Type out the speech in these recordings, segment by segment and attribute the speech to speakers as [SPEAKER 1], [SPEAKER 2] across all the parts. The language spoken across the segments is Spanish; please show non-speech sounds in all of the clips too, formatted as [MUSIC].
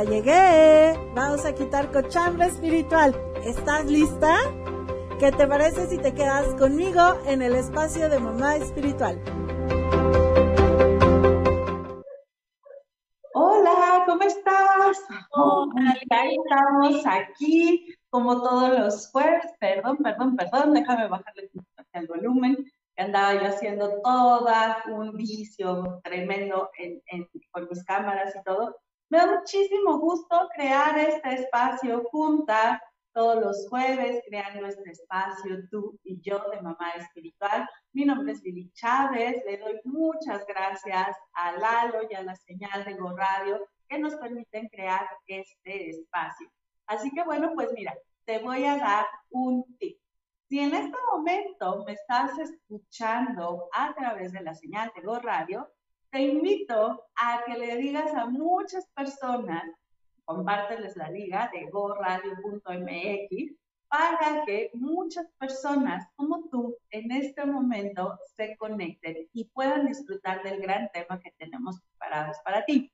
[SPEAKER 1] Ya llegué. Vamos a quitar cochambre espiritual. ¿Estás lista? ¿Qué te parece si te quedas conmigo en el espacio de mamá espiritual?
[SPEAKER 2] Hola, ¿cómo estás? Hola, estamos aquí como todos los jueves. Perdón, perdón, perdón, déjame bajarle el volumen. Andaba yo haciendo toda un vicio tremendo con mis cámaras y todo. Me da muchísimo gusto crear este espacio junta todos los jueves, creando este espacio tú y yo de Mamá Espiritual. Mi nombre es Lili Chávez. Le doy muchas gracias a Lalo y a la señal de Go Radio que nos permiten crear este espacio. Así que bueno, pues mira, te voy a dar un tip. Si en este momento me estás escuchando a través de la señal de Go Radio, te invito a que le digas a muchas personas, compárteles la liga de goradio.mx para que muchas personas como tú en este momento se conecten y puedan disfrutar del gran tema que tenemos preparados para ti.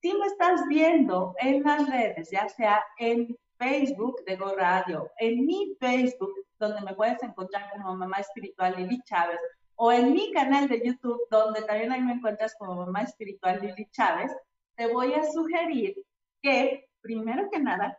[SPEAKER 2] Si me estás viendo en las redes, ya sea en Facebook de Go Radio, en mi Facebook, donde me puedes encontrar como Mamá Espiritual Lili Chávez, o en mi canal de YouTube, donde también ahí me encuentras como Mamá Espiritual Lili Chávez, te voy a sugerir que, primero que nada,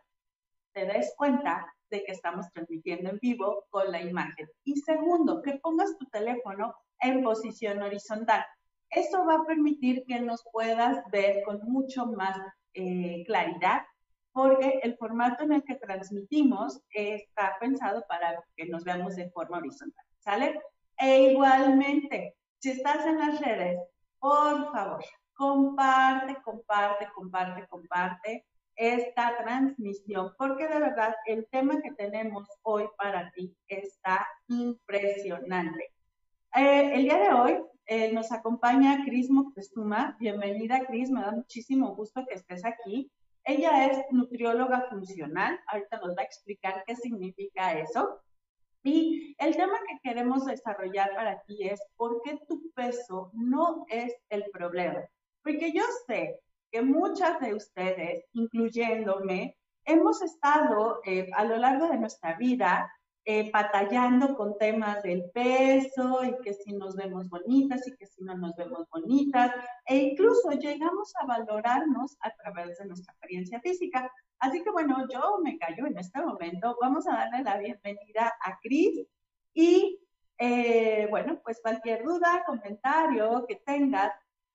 [SPEAKER 2] te des cuenta de que estamos transmitiendo en vivo con la imagen. Y segundo, que pongas tu teléfono en posición horizontal. Eso va a permitir que nos puedas ver con mucho más eh, claridad, porque el formato en el que transmitimos está pensado para que nos veamos de forma horizontal. ¿Sale? E igualmente, si estás en las redes, por favor, comparte, comparte, comparte, comparte esta transmisión, porque de verdad el tema que tenemos hoy para ti está impresionante. Eh, el día de hoy eh, nos acompaña Cris Moctezuma. Bienvenida, Cris. Me da muchísimo gusto que estés aquí. Ella es nutrióloga funcional. Ahorita nos va a explicar qué significa eso. Y el tema que queremos desarrollar para ti es por qué tu peso no es el problema. Porque yo sé que muchas de ustedes, incluyéndome, hemos estado eh, a lo largo de nuestra vida eh, batallando con temas del peso y que si nos vemos bonitas y que si no nos vemos bonitas, e incluso llegamos a valorarnos a través de nuestra apariencia física. Así que bueno, yo me callo en este momento. Vamos a darle la bienvenida a Cris y eh, bueno, pues cualquier duda, comentario que tengas,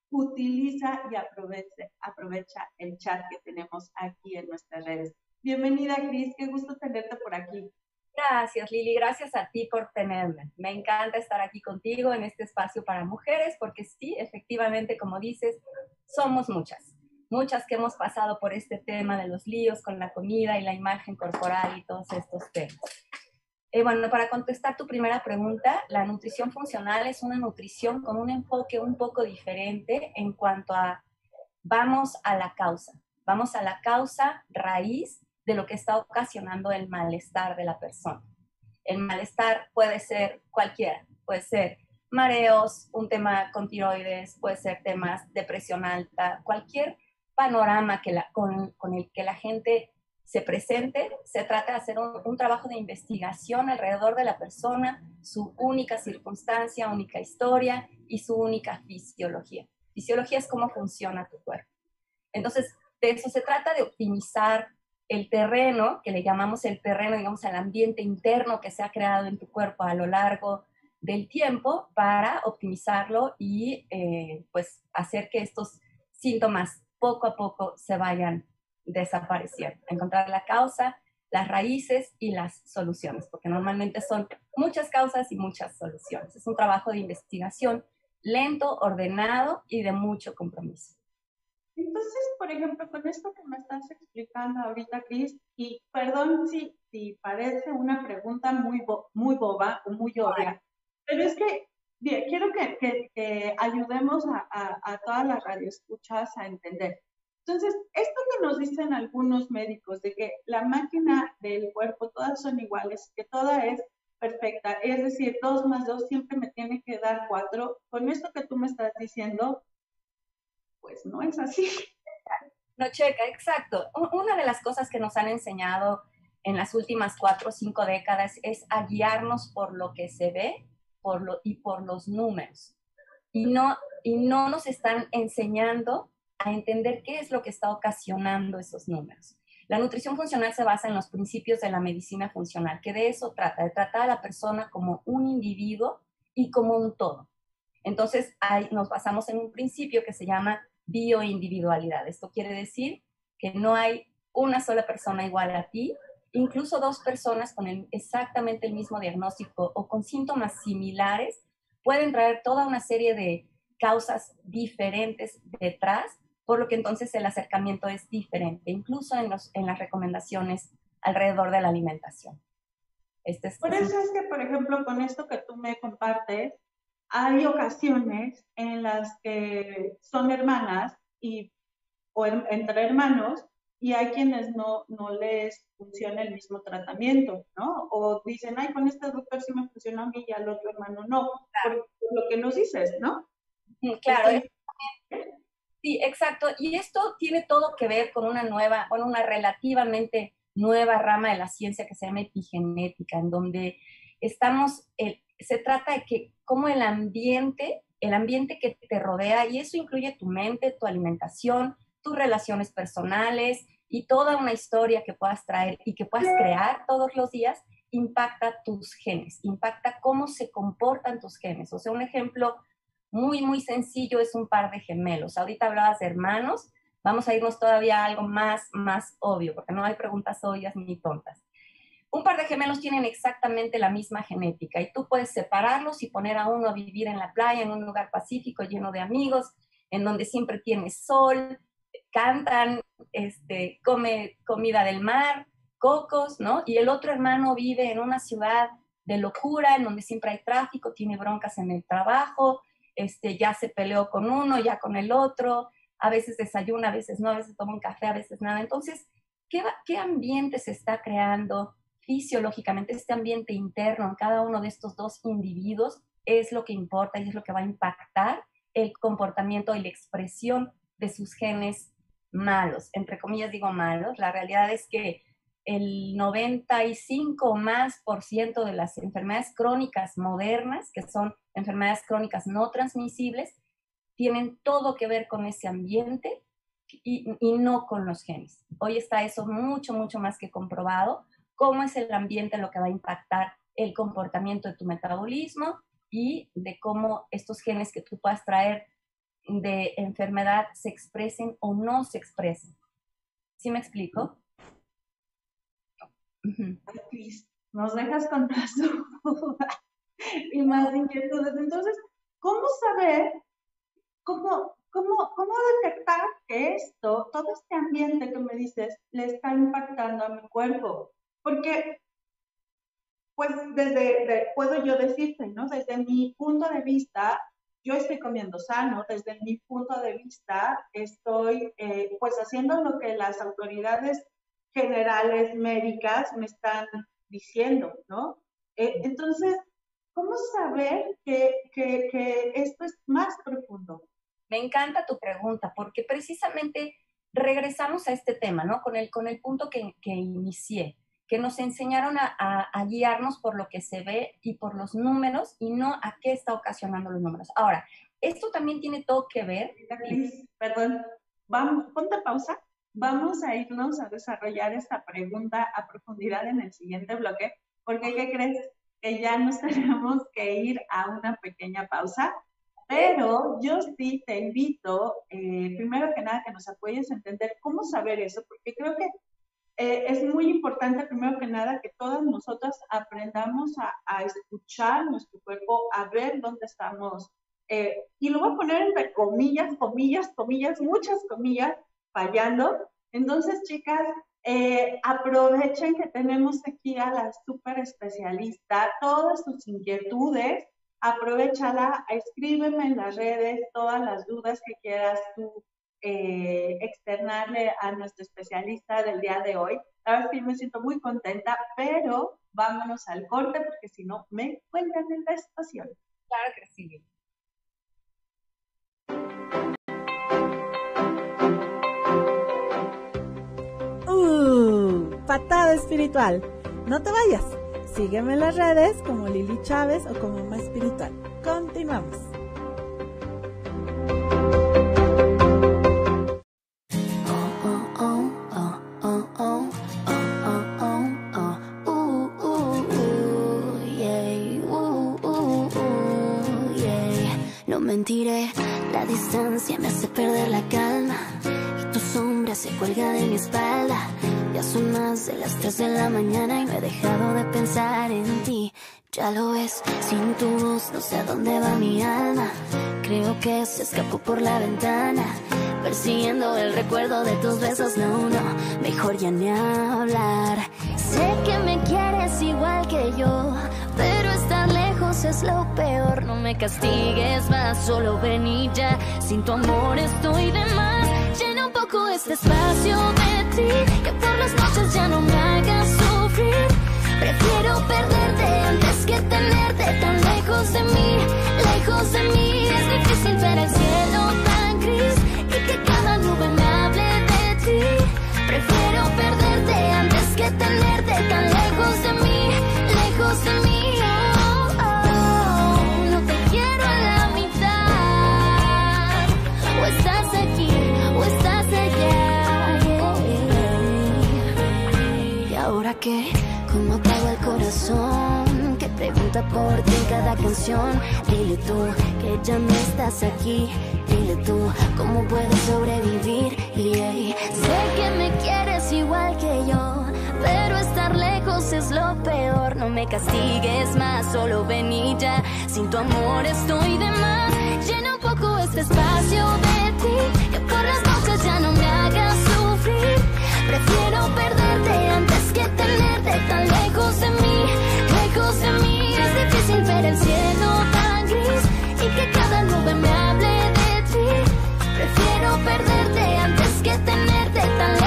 [SPEAKER 2] utiliza y aprovecha, aprovecha el chat que tenemos aquí en nuestras redes. Bienvenida, Cris, qué gusto tenerte por aquí.
[SPEAKER 3] Gracias, Lili. Gracias a ti por tenerme. Me encanta estar aquí contigo en este espacio para mujeres, porque sí, efectivamente, como dices, somos muchas. Muchas que hemos pasado por este tema de los líos con la comida y la imagen corporal y todos estos temas. Eh, bueno, para contestar tu primera pregunta, la nutrición funcional es una nutrición con un enfoque un poco diferente en cuanto a vamos a la causa, vamos a la causa raíz de lo que está ocasionando el malestar de la persona. El malestar puede ser cualquiera, puede ser mareos, un tema con tiroides, puede ser temas depresión alta, cualquier panorama que la, con, el que la gente se presente, se trata de hacer un, un, trabajo de investigación alrededor de la persona, su única circunstancia, única historia y su única fisiología. Fisiología es cómo funciona tu cuerpo. Entonces, de eso se trata de optimizar el terreno, que le llamamos el terreno, digamos, al ambiente interno que se ha creado en tu cuerpo a lo largo del tiempo para optimizarlo y eh, pues hacer que estos síntomas poco a poco se vayan desapareciendo. Encontrar la causa, las raíces y las soluciones, porque normalmente son muchas causas y muchas soluciones. Es un trabajo de investigación lento, ordenado y de mucho compromiso.
[SPEAKER 2] Entonces, por ejemplo, con esto que me estás explicando ahorita, Cris, y perdón si, si parece una pregunta muy, muy boba o muy obvia, pero es que bien, quiero que, que, ayudemos a, a, a, todas las radioescuchas a entender. Entonces, esto que nos dicen algunos médicos de que la máquina del cuerpo todas son iguales, que toda es perfecta, es decir, dos más dos siempre me tiene que dar cuatro, con esto que tú me estás diciendo, pues no es así.
[SPEAKER 3] No checa, exacto. Una de las cosas que nos han enseñado en las últimas cuatro o cinco décadas es a guiarnos por lo que se ve por lo, y por los números. Y no, y no nos están enseñando a entender qué es lo que está ocasionando esos números. La nutrición funcional se basa en los principios de la medicina funcional, que de eso trata, de tratar a la persona como un individuo y como un todo. Entonces, ahí nos basamos en un principio que se llama bioindividualidad. Esto quiere decir que no hay una sola persona igual a ti, incluso dos personas con exactamente el mismo diagnóstico o con síntomas similares pueden traer toda una serie de causas diferentes detrás por lo que entonces el acercamiento es diferente, incluso en, los, en las recomendaciones alrededor de la alimentación.
[SPEAKER 2] Este por eso es que, por ejemplo, con esto que tú me compartes, hay ocasiones en las que son hermanas y, o entre hermanos y hay quienes no, no les funciona el mismo tratamiento, ¿no? O dicen, ay, con este doctor sí me funciona a mí y al otro hermano no, por, lo que nos dices, ¿no?
[SPEAKER 3] Claro, Sí, exacto. Y esto tiene todo que ver con una nueva, con una relativamente nueva rama de la ciencia que se llama epigenética, en donde estamos, se trata de que como el ambiente, el ambiente que te rodea, y eso incluye tu mente, tu alimentación, tus relaciones personales y toda una historia que puedas traer y que puedas crear todos los días, impacta tus genes, impacta cómo se comportan tus genes. O sea, un ejemplo muy, muy sencillo, es un par de gemelos. Ahorita hablabas de hermanos, vamos a irnos todavía a algo más, más obvio, porque no hay preguntas obvias ni tontas. Un par de gemelos tienen exactamente la misma genética y tú puedes separarlos y poner a uno a vivir en la playa, en un lugar pacífico lleno de amigos, en donde siempre tiene sol, cantan, este, come comida del mar, cocos, ¿no? Y el otro hermano vive en una ciudad de locura, en donde siempre hay tráfico, tiene broncas en el trabajo, este, ya se peleó con uno, ya con el otro, a veces desayuna, a veces no, a veces toma un café, a veces nada. Entonces, ¿qué, qué ambiente se está creando fisiológicamente? Este ambiente interno en cada uno de estos dos individuos es lo que importa y es lo que va a impactar el comportamiento y la expresión de sus genes malos. Entre comillas digo malos, la realidad es que el 95 más por ciento de las enfermedades crónicas modernas, que son enfermedades crónicas no transmisibles, tienen todo que ver con ese ambiente y, y, no con los genes. Hoy está eso mucho, mucho más que comprobado, cómo es el ambiente lo que va a impactar el comportamiento de tu metabolismo y de cómo estos genes que tú puedas traer de enfermedad se expresen o no se expresen. ¿Sí me explico?
[SPEAKER 2] nos dejas con más y más inquietudes. Entonces, ¿cómo saber, cómo, cómo, cómo detectar que esto, todo este ambiente que me dices, le está impactando a mi cuerpo? Porque, pues, desde, puedo yo decirte, ¿no? Desde mi punto de vista, yo estoy comiendo sano, desde mi punto de vista, estoy, eh, pues, haciendo lo que las autoridades generales médicas me están diciendo, ¿no? Eh, entonces, ¿cómo saber que, que, esto es más profundo?
[SPEAKER 3] Me encanta tu pregunta, porque precisamente regresamos a este tema, ¿no? Con el, con el punto que, que inicié, que nos enseñaron a, a, guiarnos por lo que se ve y por los números y no a qué está ocasionando los números. Ahora, esto también tiene todo que ver.
[SPEAKER 2] Perdón, vamos, ponte pausa Vamos a irnos a desarrollar esta pregunta a profundidad en el siguiente bloque, porque ¿qué crees? Que ya nos [LAUGHS] tenemos que ir a una pequeña pausa, pero yo sí te invito, eh, primero que nada, que nos apoyes a entender cómo saber eso, porque creo que eh, es muy importante, primero que nada, que todas nosotras aprendamos a, escuchar nuestro cuerpo, a ver dónde estamos. Eh, y lo voy a poner entre comillas, comillas, comillas, muchas comillas, fallando. Entonces, chicas, eh, aprovechen que tenemos aquí a la super especialista, todas sus inquietudes, aprovechala, escríbeme en las redes todas las dudas que quieras tú eh, externarle a nuestro especialista del día de hoy. Ahora sí me siento muy contenta, pero vámonos al corte porque si no me cuentan en la estación.
[SPEAKER 3] Claro que sí.
[SPEAKER 1] patada espiritual. No te vayas. Sígueme en las redes como Lili Chávez o como Mamá Espiritual. Continuamos.
[SPEAKER 4] Cuelga de mi espalda. Ya son más de las 3 de la mañana y no he dejado de pensar en ti. Ya lo ves, sin tu voz no sé a dónde va mi alma. Creo que se escapó por la ventana, persiguiendo el recuerdo de tus besos. No, no, mejor ya ni hablar. Sé que me quieres igual que yo, pero estar lejos es lo peor. No me castigues más, solo ven y ya. Sin tu amor estoy de más. Este espacio de ti, que por las noches ya no me hagas sufrir. Prefiero perderte antes que tenerte tan lejos de mí, lejos de mí. Es difícil ver el cielo tan gris y que cada nube me hable de ti. Prefiero perderte antes que tenerte tan lejos de mí, lejos de mí. Qué? ¿Cómo apago el corazón? Que pregunta por ti en cada canción. Dile tú que ya no estás aquí. Dile tú cómo puedes sobrevivir. Y ey, sé que me quieres igual que yo. Pero estar lejos es lo peor. No me castigues más, solo ven y ya. Sin tu amor estoy de más. Llena un poco este espacio de ti. Que por las noches ya no me hagas sufrir. Prefiero perderte antes tenerte tan lejos de mí, lejos de mí. Es difícil ver el cielo tan gris y que cada nube me hable de ti. Prefiero perderte antes que tenerte tan lejos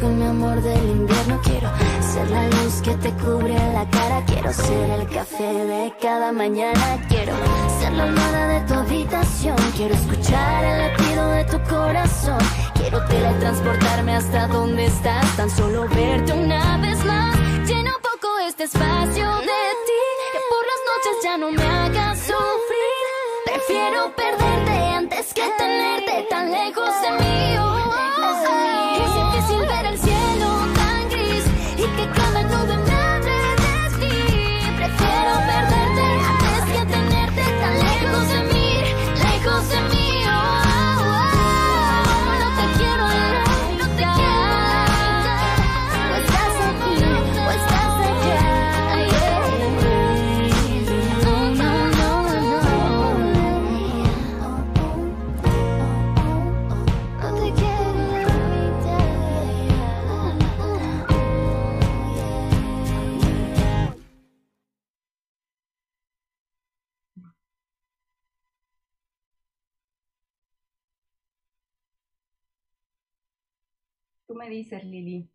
[SPEAKER 4] con mi amor del invierno. Quiero ser la luz que te cubre la cara. Quiero ser el café de cada mañana. Quiero ser la almohada de tu habitación. Quiero escuchar el latido de tu corazón. Quiero teletransportarme hasta donde estás. Tan solo verte una vez más. Llena un poco este espacio de ti. Que por las noches ya no me hagas sufrir. Prefiero perderte antes que tenerte tan lejos de mí.
[SPEAKER 3] Tú me dices, Lili.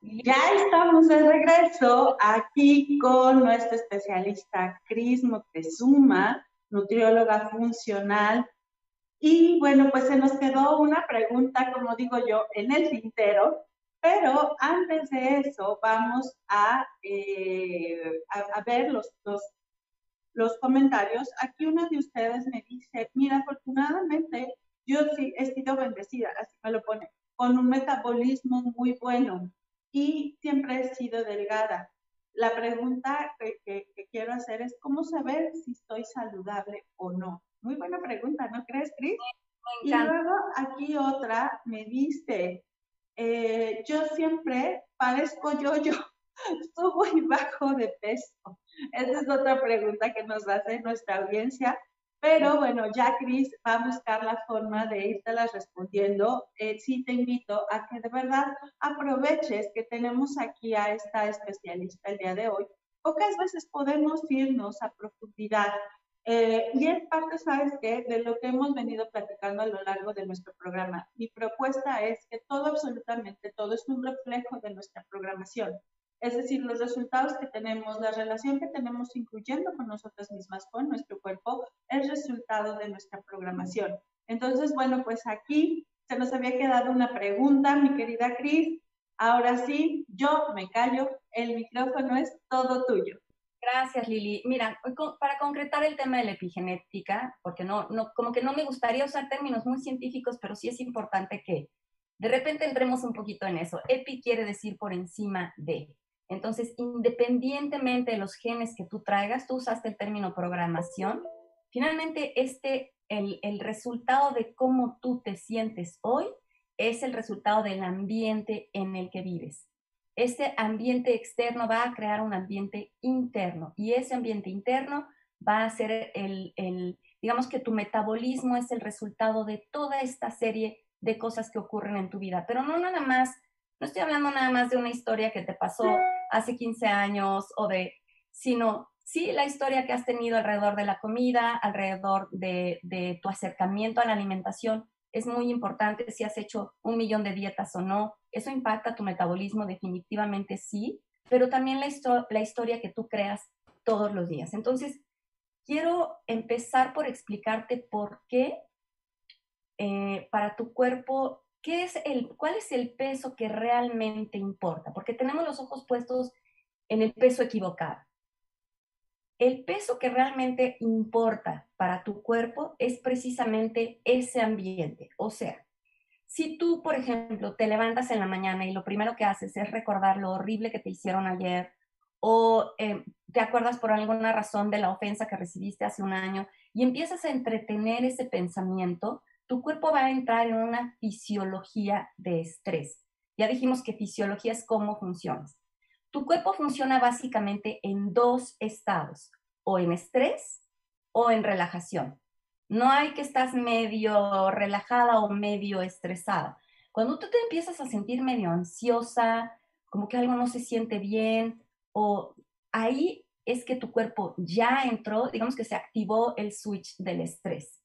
[SPEAKER 2] Ya estamos de regreso aquí con nuestra especialista Cris Moctezuma, nutrióloga funcional. Y bueno, pues se nos quedó una pregunta, como digo yo, en el tintero, pero antes de eso vamos a, eh, a, ver los, los, los comentarios. Aquí uno de ustedes me dice, mira, afortunadamente yo sí he sido bendecida, así me lo pone, con un metabolismo muy bueno y siempre he sido delgada. La pregunta que, que, quiero hacer es cómo saber si estoy saludable o no. Muy buena pregunta, ¿no crees, Cris? Y luego aquí otra me dice, eh, yo siempre parezco yo-yo, [LAUGHS] subo y bajo de peso. Esa es otra pregunta que nos hace nuestra audiencia. Pero bueno, ya Cris va a buscar la forma de irtelas respondiendo. Eh, sí te invito a que de verdad aproveches que tenemos aquí a esta especialista el día de hoy. Pocas veces podemos irnos a profundidad eh, y es parte, ¿sabes qué? De lo que hemos venido platicando a lo largo de nuestro programa. Mi propuesta es que todo, absolutamente todo, es un reflejo de nuestra programación. Es decir, los resultados que tenemos, la relación que tenemos incluyendo con nosotras mismas, con nuestro cuerpo, es resultado de nuestra programación. Entonces, bueno, pues aquí se nos había quedado una pregunta, mi querida Cris. Ahora sí, yo me callo, el micrófono es todo tuyo.
[SPEAKER 3] Gracias, Lili. Mira, para concretar el tema de la epigenética, porque no, no, como que no me gustaría usar términos muy científicos, pero sí es importante que de repente entremos un poquito en eso. Epi quiere decir por encima de. Entonces, independientemente de los genes que tú traigas, tú usaste el término programación, finalmente este, el, el resultado de cómo tú te sientes hoy es el resultado del ambiente en el que vives. Este ambiente externo va a crear un ambiente interno y ese ambiente interno va a ser el, el, digamos que tu metabolismo es el resultado de toda esta serie de cosas que ocurren en tu vida, pero no nada más no estoy hablando nada más de una historia que te pasó hace 15 años o de, sino sí la historia que has tenido alrededor de la comida, alrededor de, de tu acercamiento a la alimentación. Es muy importante si has hecho un millón de dietas o no. Eso impacta tu metabolismo definitivamente sí, pero también la, historia que tú creas todos los días. Entonces, quiero empezar por explicarte por qué eh, para tu cuerpo ¿qué es el, ¿cuál es el peso que realmente importa? Porque tenemos los ojos puestos en el peso equivocado. El peso que realmente importa para tu cuerpo es precisamente ese ambiente. O sea, si tú, por ejemplo, te levantas en la mañana y lo primero que haces es recordar lo horrible que te hicieron ayer, o eh, te acuerdas por alguna razón de la ofensa que recibiste hace un año y empiezas a entretener ese pensamiento, tu cuerpo va a entrar en una fisiología de estrés. Ya dijimos que fisiología es cómo funcionas. Tu cuerpo funciona básicamente en dos estados, o en estrés o en relajación. No hay que estás medio relajada o medio estresada. Cuando tú te empiezas a sentir medio ansiosa, como que algo no se siente bien, o ahí es que tu cuerpo ya entró, digamos que se activó el switch del estrés.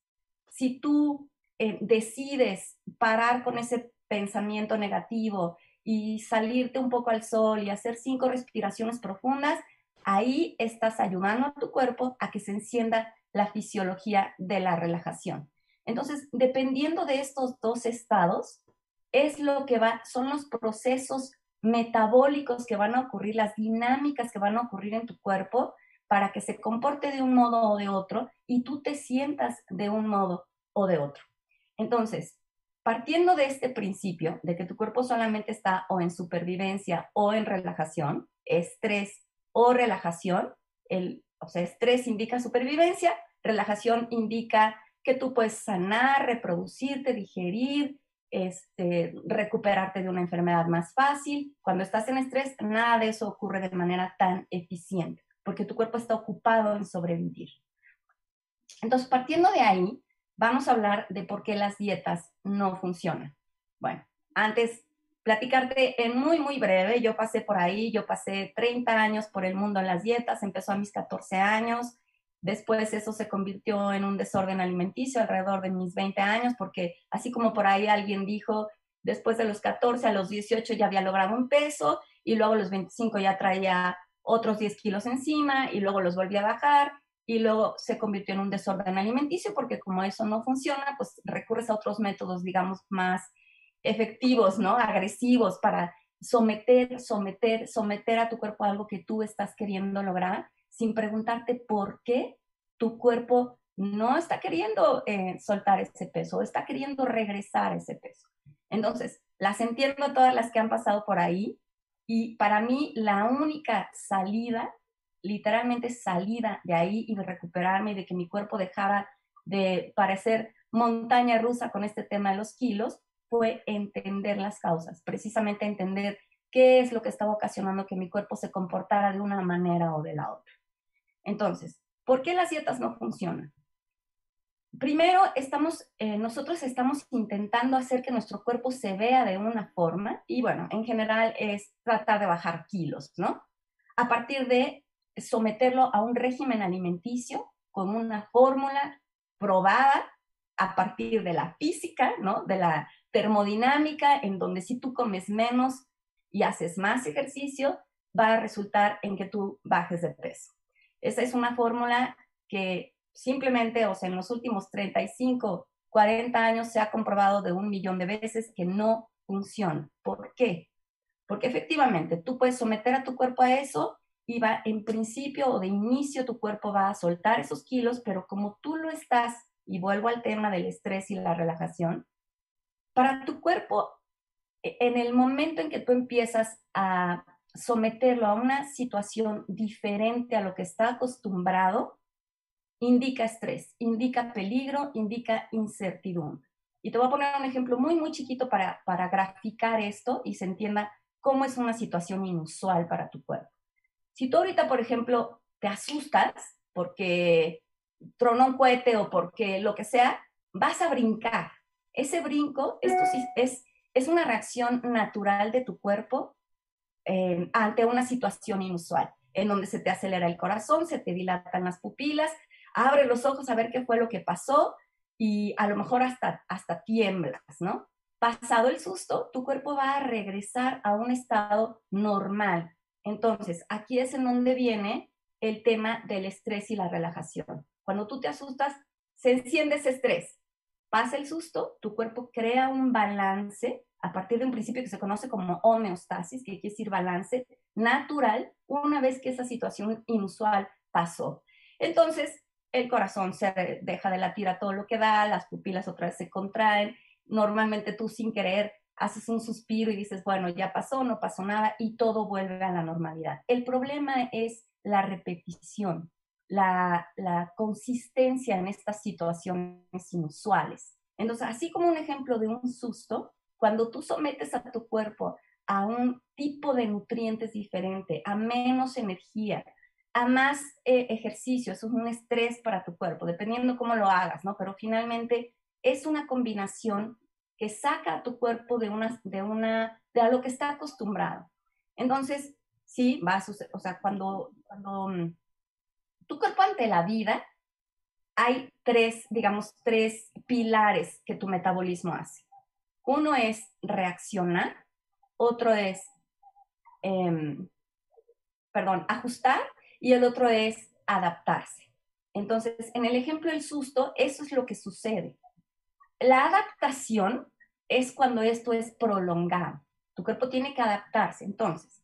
[SPEAKER 3] Si tú eh, decides parar con ese pensamiento negativo y salirte un poco al sol y hacer cinco respiraciones profundas, ahí estás ayudando a tu cuerpo a que se encienda la fisiología de la relajación. Entonces, dependiendo de estos dos estados, es lo que va, son los procesos metabólicos que van a ocurrir, las dinámicas que van a ocurrir en tu cuerpo para que se comporte de un modo o de otro y tú te sientas de un modo o de otro. Entonces, partiendo de este principio de que tu cuerpo solamente está o en supervivencia o en relajación, estrés o relajación, el, o sea, estrés indica supervivencia, relajación indica que tú puedes sanar, reproducirte, digerir, este, recuperarte de una enfermedad más fácil. Cuando estás en estrés, nada de eso ocurre de manera tan eficiente, porque tu cuerpo está ocupado en sobrevivir. Entonces, partiendo de ahí, vamos a hablar de por qué las dietas no funcionan. Bueno, antes platicarte en muy, muy breve, yo pasé por ahí, yo pasé 30 años por el mundo en las dietas, empezó a mis 14 años, después eso se convirtió en un desorden alimenticio alrededor de mis 20 años, porque así como por ahí alguien dijo, después de los 14 a los 18 ya había logrado un peso y luego a los 25 ya traía otros 10 kilos encima y luego los volví a bajar y luego se convirtió en un desorden alimenticio porque como eso no funciona, pues recurres a otros métodos, digamos, más efectivos, ¿no? Agresivos para someter, someter, someter a tu cuerpo a algo que tú estás queriendo lograr sin preguntarte por qué tu cuerpo no está queriendo eh, soltar ese peso, está queriendo regresar ese peso. Entonces, las entiendo todas las que han pasado por ahí y para mí la única salida literalmente salida de ahí y recuperarme y de que mi cuerpo dejara de parecer montaña rusa con este tema de los kilos, fue entender las causas, precisamente entender qué es lo que estaba ocasionando que mi cuerpo se comportara de una manera o de la otra. Entonces, ¿por qué las dietas no funcionan? primero estamos, eh, nosotros estamos intentando hacer que nuestro cuerpo se vea de una forma y bueno, en general es tratar de bajar kilos, ¿no? A partir de someterlo a un régimen alimenticio con una fórmula probada a partir de la física, ¿no? De la termodinámica, en donde si tú comes menos y haces más ejercicio, va a resultar en que tú bajes de peso. Esa es una fórmula que simplemente, o sea, en los últimos 35, 40 años se ha comprobado de un millón de veces que no funciona. ¿Por qué? Porque efectivamente tú puedes someter a tu cuerpo a eso y va, en principio o de inicio tu cuerpo va a soltar esos kilos, pero como tú lo estás, y vuelvo al tema del estrés y la relajación, para tu cuerpo, e, en el momento en que tú empiezas a someterlo a una situación diferente a lo que está acostumbrado, indica estrés, indica peligro, indica incertidumbre. Y te voy a poner un ejemplo muy, muy chiquito para, para graficar esto y se entienda cómo es una situación inusual para tu cuerpo. Si tú ahorita, por ejemplo, te asustas porque tronó un cohete o porque lo que sea, vas a brincar. Ese brinco, esto es, es una reacción natural de tu cuerpo eh, ante una situación inusual, en donde se te acelera el corazón, se te dilatan las pupilas, abre los ojos a ver qué fue lo que pasó y a lo mejor hasta, hasta tiemblas, ¿no? Pasado el susto, tu cuerpo va a regresar a un estado normal. Entonces, aquí es en donde viene el tema del estrés y la relajación. Cuando tú te asustas, se enciende ese estrés. Pasa el susto, tu cuerpo crea un balance a partir de un principio que se conoce como homeostasis, que quiere decir balance natural, una vez que esa situación inusual pasó. Entonces, el corazón se deja de latir a todo lo que da, las pupilas otra vez se contraen, normalmente tú sin querer haces un suspiro y dices, bueno, ya pasó, no pasó nada y todo vuelve a la normalidad. El problema es la repetición, la, la consistencia en estas situaciones inusuales. Entonces, así como un ejemplo de un susto, cuando tú sometes a tu cuerpo a un tipo de nutrientes diferente, a menos energía, a más eh, ejercicio, eso es un estrés para tu cuerpo, dependiendo cómo lo hagas, ¿no? Pero finalmente es una combinación que saca a tu cuerpo de una, de una, de a lo que está acostumbrado. Entonces, sí, va a suceder, o sea, cuando, cuando mm, tu cuerpo ante la vida, hay tres, digamos, tres pilares que tu metabolismo hace. Uno es reaccionar, otro es, em, perdón, ajustar y el otro es adaptarse. Entonces, en el ejemplo del susto, eso es lo que sucede. La adaptación es cuando esto es prolongado. Tu cuerpo tiene que adaptarse. Entonces,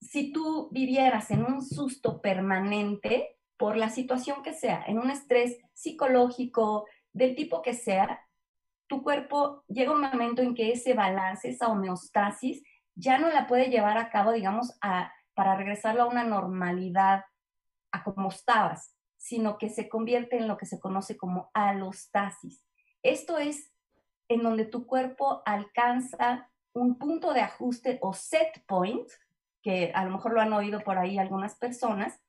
[SPEAKER 3] si tú vivieras en un susto permanente por la situación que sea, en un estrés psicológico, del tipo que sea, tu cuerpo llega un momento en que ese balance, esa homeostasis, ya no la puede llevar a cabo, digamos, a, para regresarlo a una normalidad, a como estabas, sino que se convierte en lo que se conoce como alostasis. Esto es en donde tu cuerpo alcanza un punto de ajuste o set point, que a lo mejor lo han oído por ahí algunas personas,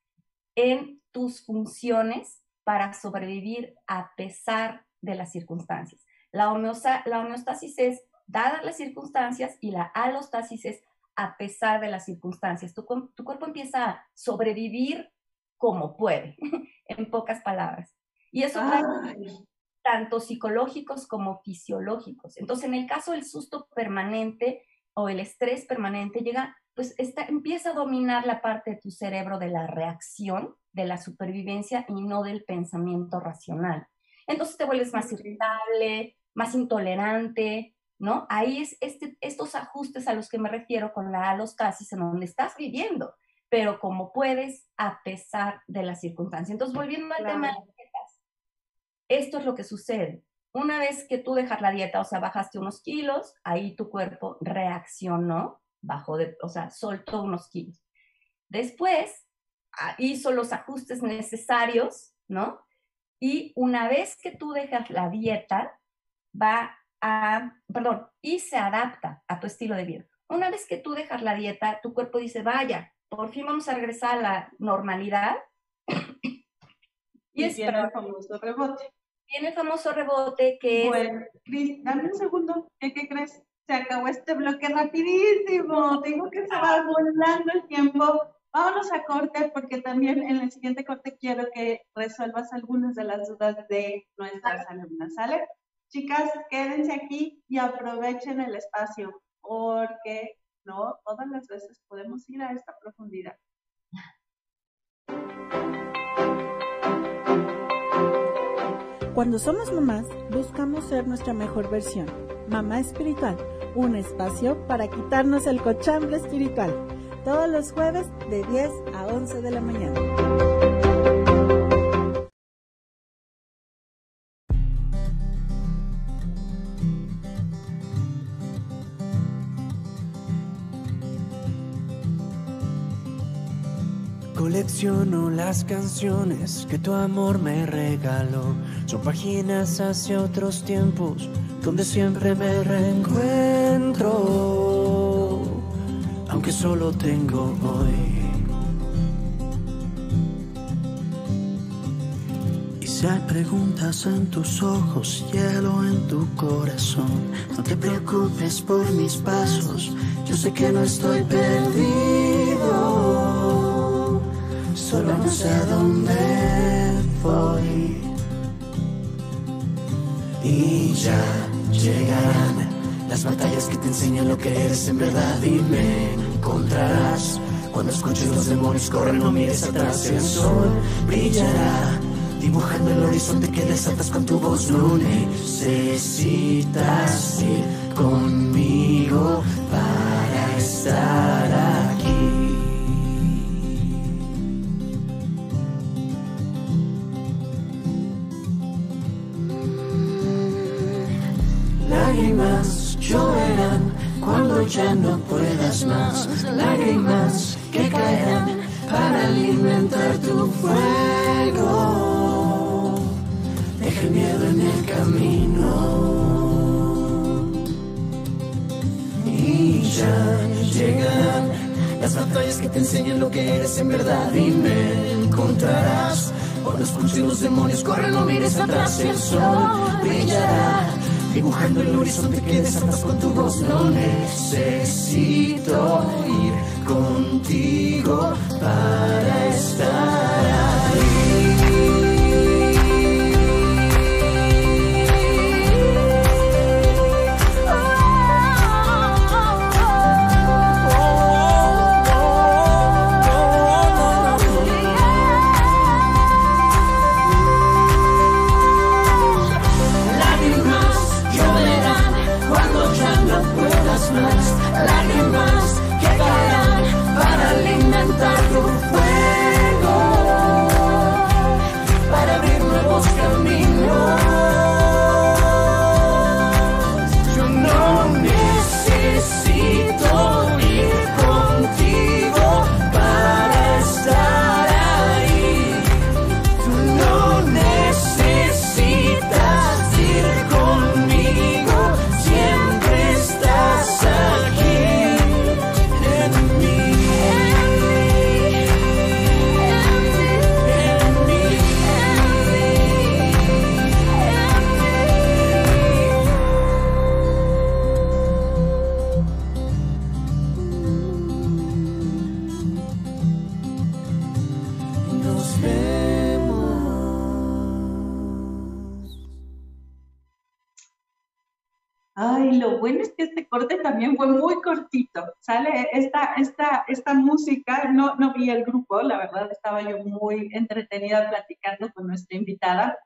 [SPEAKER 3] en tus funciones para sobrevivir a pesar de las circunstancias. La, homeostasis es dadas las circunstancias y la alostasis es a pesar de las circunstancias. Tu, cuerpo empieza a sobrevivir como puede, [LAUGHS] en pocas palabras. Y eso trae tanto psicológicos como fisiológicos. Entonces, en el caso del susto permanente o el estrés permanente, llega, pues empieza a dominar la parte de tu cerebro de la reacción, de la supervivencia y no del pensamiento racional. Entonces te vuelves más irritable, más intolerante, ¿no? Ahí es este, estos ajustes a los que me refiero con la alostasis en donde estás viviendo, pero como puedes a pesar de las circunstancias. Entonces, volviendo al tema esto es lo que sucede. Una vez que tú dejas la dieta, o sea, bajaste unos kilos, ahí tu cuerpo reaccionó, bajó de, o sea, soltó unos kilos. Después ah, hizo los ajustes necesarios, ¿no? Y una vez que tú dejas la dieta, va a, perdón, y se adapta a tu estilo de vida. Una vez que tú dejas la dieta, tu cuerpo dice, vaya, por fin vamos a regresar a la normalidad. [COUGHS]
[SPEAKER 2] y, es el famoso rebote.
[SPEAKER 3] Tiene el famoso rebote que
[SPEAKER 2] bueno, Cris, dame un segundo. ¿Qué, ¿Qué crees? Se acabó este bloque rapidísimo. Tengo que se va volando el tiempo. Vámonos a corte porque también en el siguiente corte quiero que resuelvas algunas de las dudas de nuestras alumnas, ¿sale? Chicas, quédense aquí y aprovechen el espacio porque no todas las veces podemos ir a esta profundidad.
[SPEAKER 1] Cuando somos mamás, buscamos ser nuestra mejor versión. Mamá Espiritual, un espacio para quitarnos el cochambre espiritual. Todos los jueves de 10 a 11 de la mañana.
[SPEAKER 5] Colecciono las canciones que tu amor me regaló. Son páginas hacia otros tiempos donde siempre me reencuentro. Aunque solo tengo hoy. Y si hay preguntas en tus ojos, hielo en tu corazón, no te preocupes por mis pasos. Yo sé que no estoy perdido solo no sé a dónde voy. Y ya llegarán las batallas que te enseñan lo que eres en verdad y me encontrarás. Cuando escuches los demonios corren, no mires atrás, el sol brillará. Dibujando el horizonte que desatas con tu voz, no necesitas ir conmigo para estar lágrimas lloverán cuando ya no puedas más. Lágrimas que caerán para alimentar tu fuego. Deja el miedo en el camino. Y ya llegarán las batallas que te enseñan lo que eres en verdad y me encontrarás. Cuando escuches los demonios, corre, no mires atrás, el sol brillará dibujando el horizonte que desatas con tu voz. No necesito ir contigo para estar
[SPEAKER 2] también fue muy cortito, ¿sale? Esta, esta, esta música, no, no vi el grupo, la verdad estaba yo muy entretenida platicando con nuestra invitada.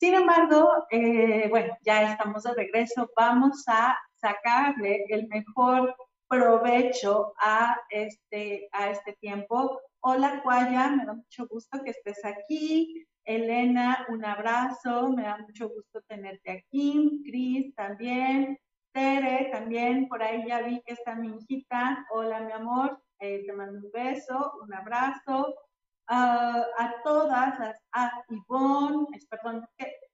[SPEAKER 2] Sin embargo, eh, bueno, ya estamos de regreso, vamos a sacarle el mejor provecho a este, a este tiempo. Hola, Cuaya, me da mucho gusto que estés aquí. Elena, un abrazo, me da mucho gusto tenerte aquí. Cris, también. También por ahí ya vi que está mi hijita. Hola, mi amor. Eh, te mando un beso, un abrazo. Ah, a todas, a, Ivonne, es, perdón,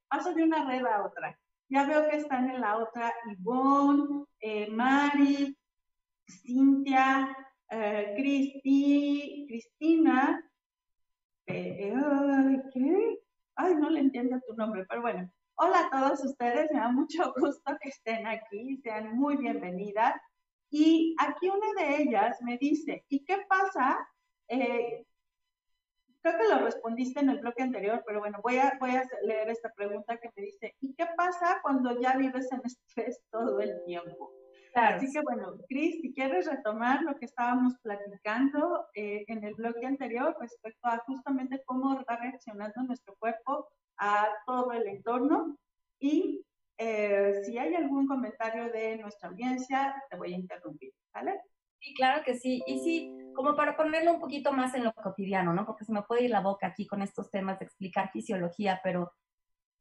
[SPEAKER 2] paso de una red a otra. Ya veo que están en la otra Ivonne, eh, Mari, Cintia, eh, Cristi, Cristina. Eh, ¿Qué? Ay, no le entiendo tu nombre, pero bueno. Hola a todos ustedes, me da mucho [LAUGHS] gusto que estén aquí, sean muy bienvenidas. Y aquí una de ellas me dice, ¿y qué pasa? Eh, creo que lo respondiste en el bloque anterior, pero bueno, voy a, voy a leer esta pregunta que me dice, ¿y qué pasa cuando ya vives en [LAUGHS] estrés todo el tiempo? Así que bueno, Cris, si quieres retomar lo que estábamos platicando eh, en el bloque anterior respecto a justamente cómo va reaccionando nuestro cuerpo a todo el entorno y eh, si hay algún comentario de nuestra audiencia, te voy a interrumpir, ¿vale?
[SPEAKER 3] Sí, claro que sí. Y sí, como para ponerlo un poquito más en lo cotidiano, ¿no? Porque se me puede ir la boca aquí con estos temas de explicar fisiología, pero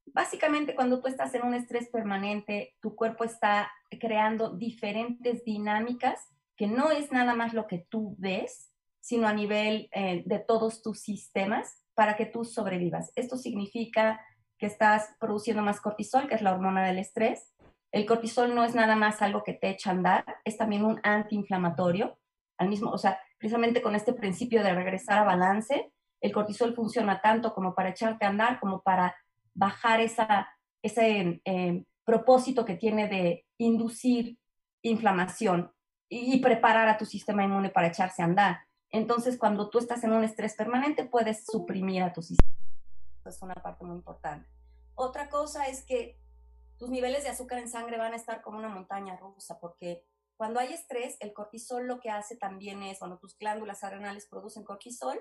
[SPEAKER 3] Básicamente, cuando tú estás en un estrés permanente, tu cuerpo está creando diferentes dinámicas que no es nada más lo que tú ves, sino a nivel eh, de todos tus sistemas para que tú sobrevivas. Esto significa que estás produciendo más cortisol, que es la hormona del estrés. El cortisol no es nada más algo que te echa a andar, es también un antiinflamatorio. Al mismo, o sea, precisamente con este principio de regresar a balance, el cortisol funciona tanto como para echarte a andar, como para bajar esa, ese eh, propósito que tiene de inducir inflamación y, preparar a tu sistema inmune para echarse a andar. Entonces, cuando tú estás en un estrés permanente, puedes suprimir a tu sistema. Es una parte muy importante. Otra cosa es que tus niveles de azúcar en sangre van a estar como una montaña rusa, porque cuando hay estrés, el cortisol lo que hace también es, cuando tus glándulas adrenales producen cortisol,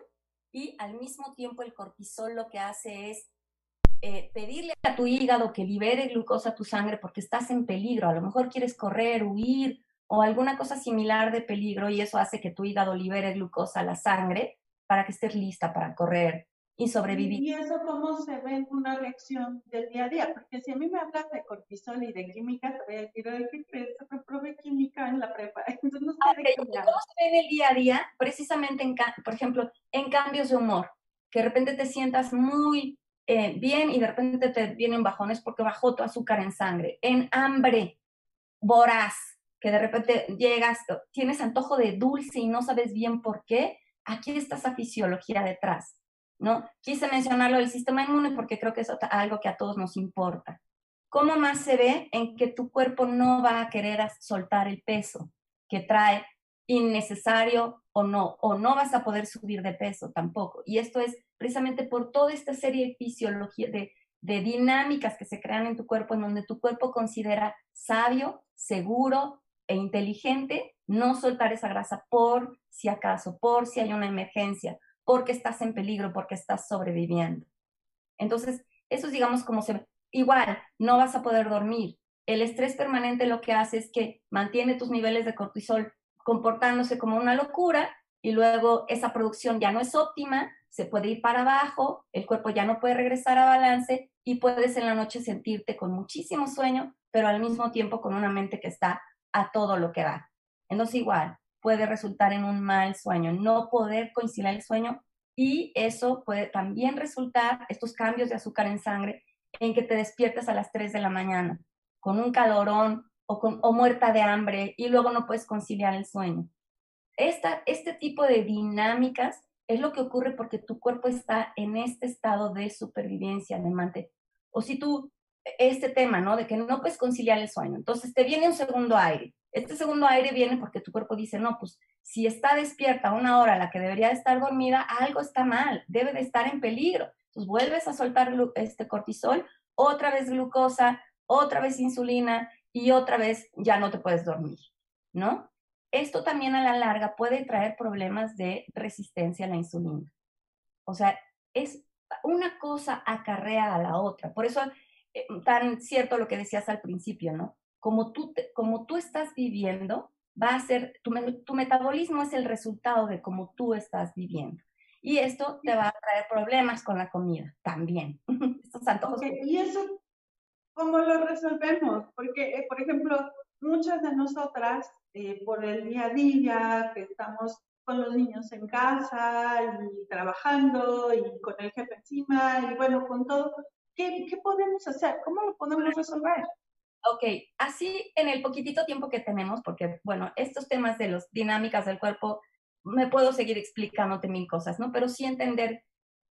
[SPEAKER 3] y al mismo tiempo el cortisol lo que hace es eh, pedirle a tu hígado que libere glucosa a tu sangre porque estás en peligro. A lo mejor quieres correr, huir o alguna cosa similar de peligro y eso hace que tu hígado libere glucosa a la sangre para que estés lista para correr y sobrevivir.
[SPEAKER 2] ¿Y eso cómo se ve en una lección del día a día? Porque si a mí me hablas de cortisol y de química, te voy a decir, ¿qué crees? Probé química en la prepa. [LAUGHS] Entonces no sé
[SPEAKER 3] ¿Cómo se ve en el día a día? Precisamente, en, por ejemplo, en cambios de humor. Que de repente te sientas muy eh, bien y de repente te vienen bajones porque bajó tu azúcar en sangre, en hambre voraz, que de repente llegas, tienes antojo de dulce y no sabes bien por qué, aquí está esa fisiología detrás, ¿no? Quise mencionarlo del sistema inmune porque creo que es algo que a todos nos importa. ¿Cómo más se ve en que tu cuerpo no va a querer soltar el peso que trae innecesario o no, o no vas a poder subir de peso tampoco. Y esto es precisamente por toda esta serie de fisiología, de, de dinámicas que se crean en tu cuerpo, en donde tu cuerpo considera sabio, seguro e inteligente no soltar esa grasa por si acaso, por si hay una emergencia, porque estás en peligro, porque estás sobreviviendo. Entonces, eso es, digamos, como se... Igual, no vas a poder dormir. El estrés permanente lo que hace es que mantiene tus niveles de cortisol comportándose como una locura y luego esa producción ya no es óptima, se puede ir para abajo, el cuerpo ya no puede regresar a balance y puedes en la noche sentirte con muchísimo sueño, pero al mismo tiempo con una mente que está a todo lo que da. Entonces igual puede resultar en un mal sueño, no poder conciliar el sueño y eso puede también resultar, estos cambios de azúcar en sangre, en que te despiertas a las 3 de la mañana con un calorón o, con, o muerta de hambre y luego no puedes conciliar el sueño. Esta, este tipo de dinámicas es lo que ocurre porque tu cuerpo está en este estado de supervivencia, de mante. O si tú, este tema, ¿no? De que no puedes conciliar el sueño. Entonces te viene un segundo aire. Este segundo aire viene porque tu cuerpo dice, no, pues si está despierta una hora a la que debería estar dormida, algo está mal, debe de estar en peligro. Entonces vuelves a soltar este cortisol, otra vez glucosa, otra vez insulina y otra vez ya no te puedes dormir, ¿no? Esto también a la larga puede traer problemas de resistencia a la insulina. O sea, es una cosa acarrea a la otra. Por eso tan cierto lo que decías al principio, ¿no? Como tú, como tú estás viviendo, va a ser, tu, tu, metabolismo es el resultado de cómo tú estás viviendo. Y esto te va a traer problemas con la comida también. [LAUGHS]
[SPEAKER 2] Estos antojos. Y eso, ¿cómo lo resolvemos? Porque, eh, por ejemplo, muchas de nosotras eh, por el día a día, que estamos con los niños en casa y trabajando y con el jefe encima y bueno, con todo. ¿Qué, qué podemos hacer? ¿Cómo lo podemos resolver?
[SPEAKER 3] Ok, así en el poquitito tiempo que tenemos, porque bueno, estos temas de las dinámicas del cuerpo, me puedo seguir explicándote mil cosas, ¿no? Pero sí entender,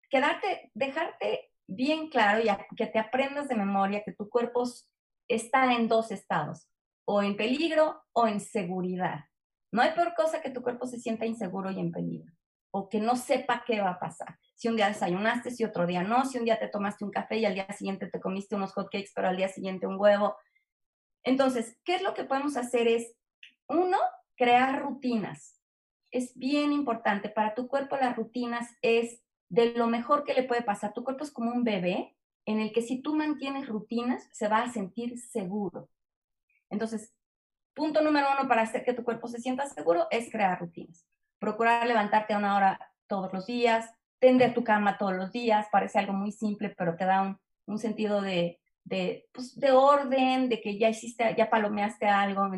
[SPEAKER 3] quedarte, dejarte bien claro y que te aprendas de memoria que tu cuerpo está en dos estados, o en peligro o en seguridad. No hay peor cosa que tu cuerpo se sienta inseguro y en peligro, o que no sepa qué va a pasar. Si un día desayunaste, si otro día no, si un día te tomaste un café y al día siguiente te comiste unos hotcakes, pero al día siguiente un huevo. Entonces, ¿qué es lo que podemos hacer? Es, uno, crear rutinas. Es bien importante. Para tu cuerpo las rutinas es de lo mejor que le puede pasar. Tu cuerpo es como un bebé en el que si tú mantienes rutinas, se va a sentir seguro. Entonces, punto número uno para hacer que tu cuerpo se sienta seguro es crear rutinas. Procurar levantarte a una hora todos los días, tender tu cama todos los días, parece algo muy simple, pero te da un, sentido de, de, pues, de, orden, de que ya hiciste, ya palomeaste algo,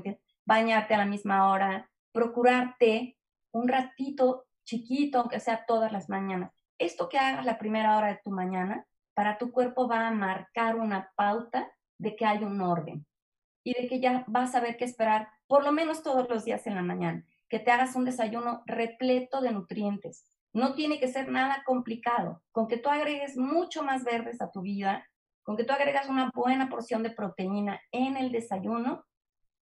[SPEAKER 3] bañarte a la misma hora, procurarte un ratito chiquito, aunque sea todas las mañanas. Esto que hagas la primera hora de tu mañana, para tu cuerpo va a marcar una pauta de que hay un orden y de que ya vas a ver qué esperar por lo menos todos los días en la mañana, que te hagas un desayuno repleto de nutrientes. No tiene que ser nada complicado, con que tú agregues mucho más verdes a tu vida, con que tú agregas una buena porción de proteína en el desayuno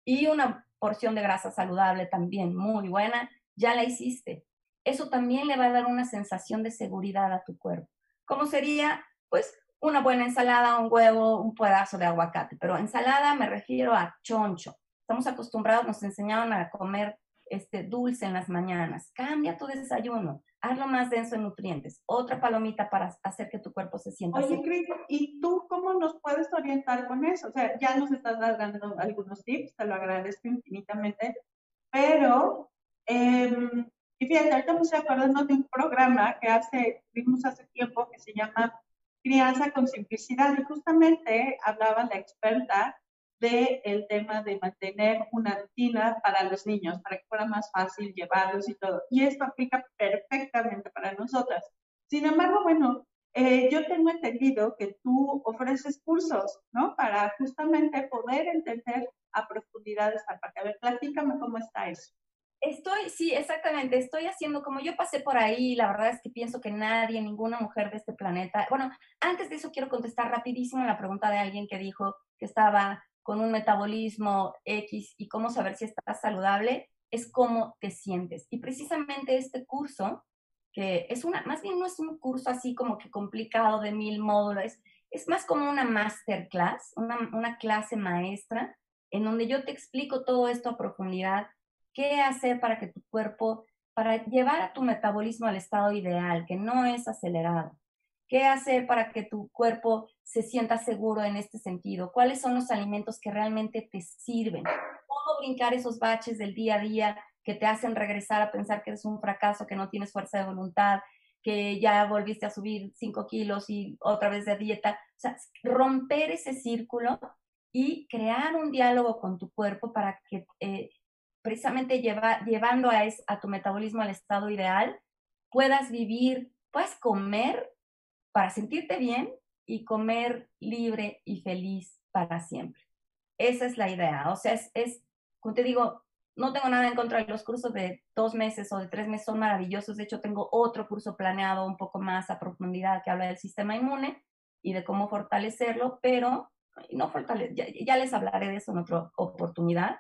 [SPEAKER 3] y una porción de grasa saludable también muy buena, ya la hiciste. Eso también le va a dar una sensación de seguridad a tu cuerpo. ¿Cómo sería? Pues una buena ensalada, un huevo, un pedazo de aguacate, pero ensalada me refiero a choncho. Estamos acostumbrados, nos enseñaron a comer este dulce en las mañanas. Cambia tu desayuno, hazlo más denso en nutrientes. Otra palomita para hacer que tu cuerpo se sienta
[SPEAKER 2] Oye, Cris, ¿y tú cómo nos puedes orientar con eso? O sea, ya nos estás dando algunos tips, te lo agradezco infinitamente, pero, eh, y fíjate, ahorita me estoy acordando de un programa que hace, vimos hace tiempo que se llama crianza con simplicidad. Y justamente hablaba la experta del el tema de mantener una rutina para los niños, para que fuera más fácil llevarlos y todo. Y esto aplica perfectamente para nosotras. Sin embargo, bueno, eh, yo tengo entendido que tú ofreces cursos, ¿no? Para justamente poder entender a profundidad esta parte. A ver, platícame cómo está eso.
[SPEAKER 3] Estoy, sí, exactamente, estoy haciendo como yo pasé por ahí, la verdad es que pienso que nadie, ninguna mujer de este planeta, bueno, antes de eso quiero contestar rapidísimo la pregunta de alguien que dijo que estaba con un metabolismo X y cómo saber si estás saludable, es cómo te sientes. Y precisamente este curso, que es una, más bien no es un curso así como que complicado de mil módulos, es, más como una masterclass, una, una clase maestra, en donde yo te explico todo esto a profundidad qué hacer para que tu cuerpo, para llevar a tu metabolismo al estado ideal, que no es acelerado. ¿Qué hacer para que tu cuerpo se sienta seguro en este sentido? ¿Cuáles son los alimentos que realmente te sirven? ¿Cómo brincar esos baches del día a día que te hacen regresar a pensar que eres un fracaso, que no tienes fuerza de voluntad, que ya volviste a subir 5 kilos y otra vez de dieta? O sea, romper ese círculo y crear un diálogo con tu cuerpo para que eh, precisamente llevando a, a tu metabolismo al estado ideal, puedas vivir, puedas comer para sentirte bien y comer libre y feliz para siempre. Esa es la idea. O sea, es, es, te digo, no tengo nada en contra de los cursos de dos meses o de tres meses, son maravillosos. De hecho, tengo otro curso planeado un poco más a profundidad que habla del sistema inmune y de cómo fortalecerlo, pero no fortale ya, ya les hablaré de eso en otra oportunidad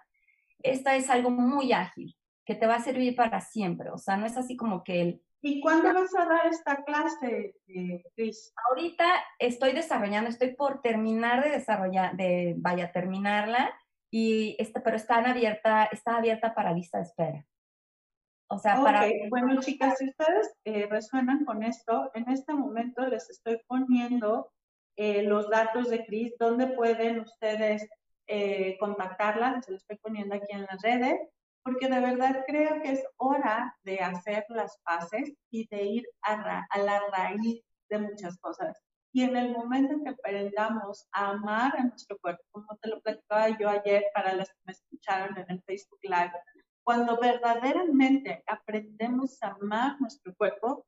[SPEAKER 3] esta es algo muy ágil, que te va a servir para siempre. O sea, no es así como que el...
[SPEAKER 2] ¿Y cuándo vas a dar esta clase, eh, Cris?
[SPEAKER 3] Ahorita estoy desarrollando, estoy por terminar de desarrollar, de vaya a terminarla, y esta, pero está abierta, está abierta para lista de espera.
[SPEAKER 2] O sea, para... Bueno, chicas, si ustedes eh, resuenan con esto, en este momento les estoy poniendo eh, los datos de Cris, donde pueden ustedes eh, contactarla, se lo estoy poniendo aquí en las redes, porque de verdad creo que es hora de hacer las paces y de ir a, a la raíz de muchas cosas. Y en el momento en que aprendamos a amar a nuestro cuerpo, como te lo platicaba yo ayer para las que me escucharon en el Facebook Live, cuando verdaderamente aprendemos a amar nuestro cuerpo,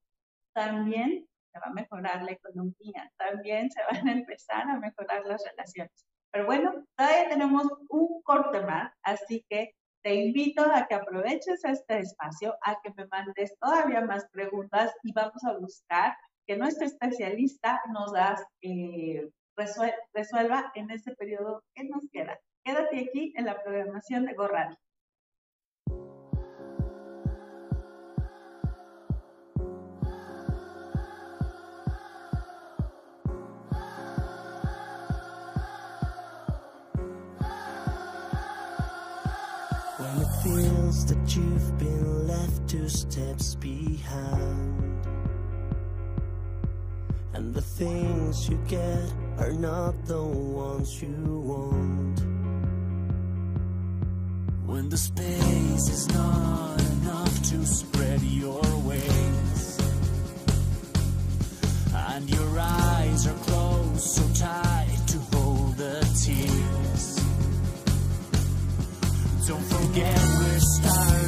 [SPEAKER 2] también se va a mejorar la economía, también se van a empezar a mejorar las relaciones. Pero bueno, todavía tenemos un corte más, así que te invito a que aproveches este espacio, a que me mandes todavía más preguntas y vamos a buscar que nuestro especialista nos eh, resuelva en ese periodo que nos queda. Quédate aquí en la programación de Gorrani.
[SPEAKER 5] Feels that you've been left two steps behind. And the things you get are not the ones you want. When the space is not enough to spread your wings. And your eyes are closed so tight to hold the tears don't forget we're stardust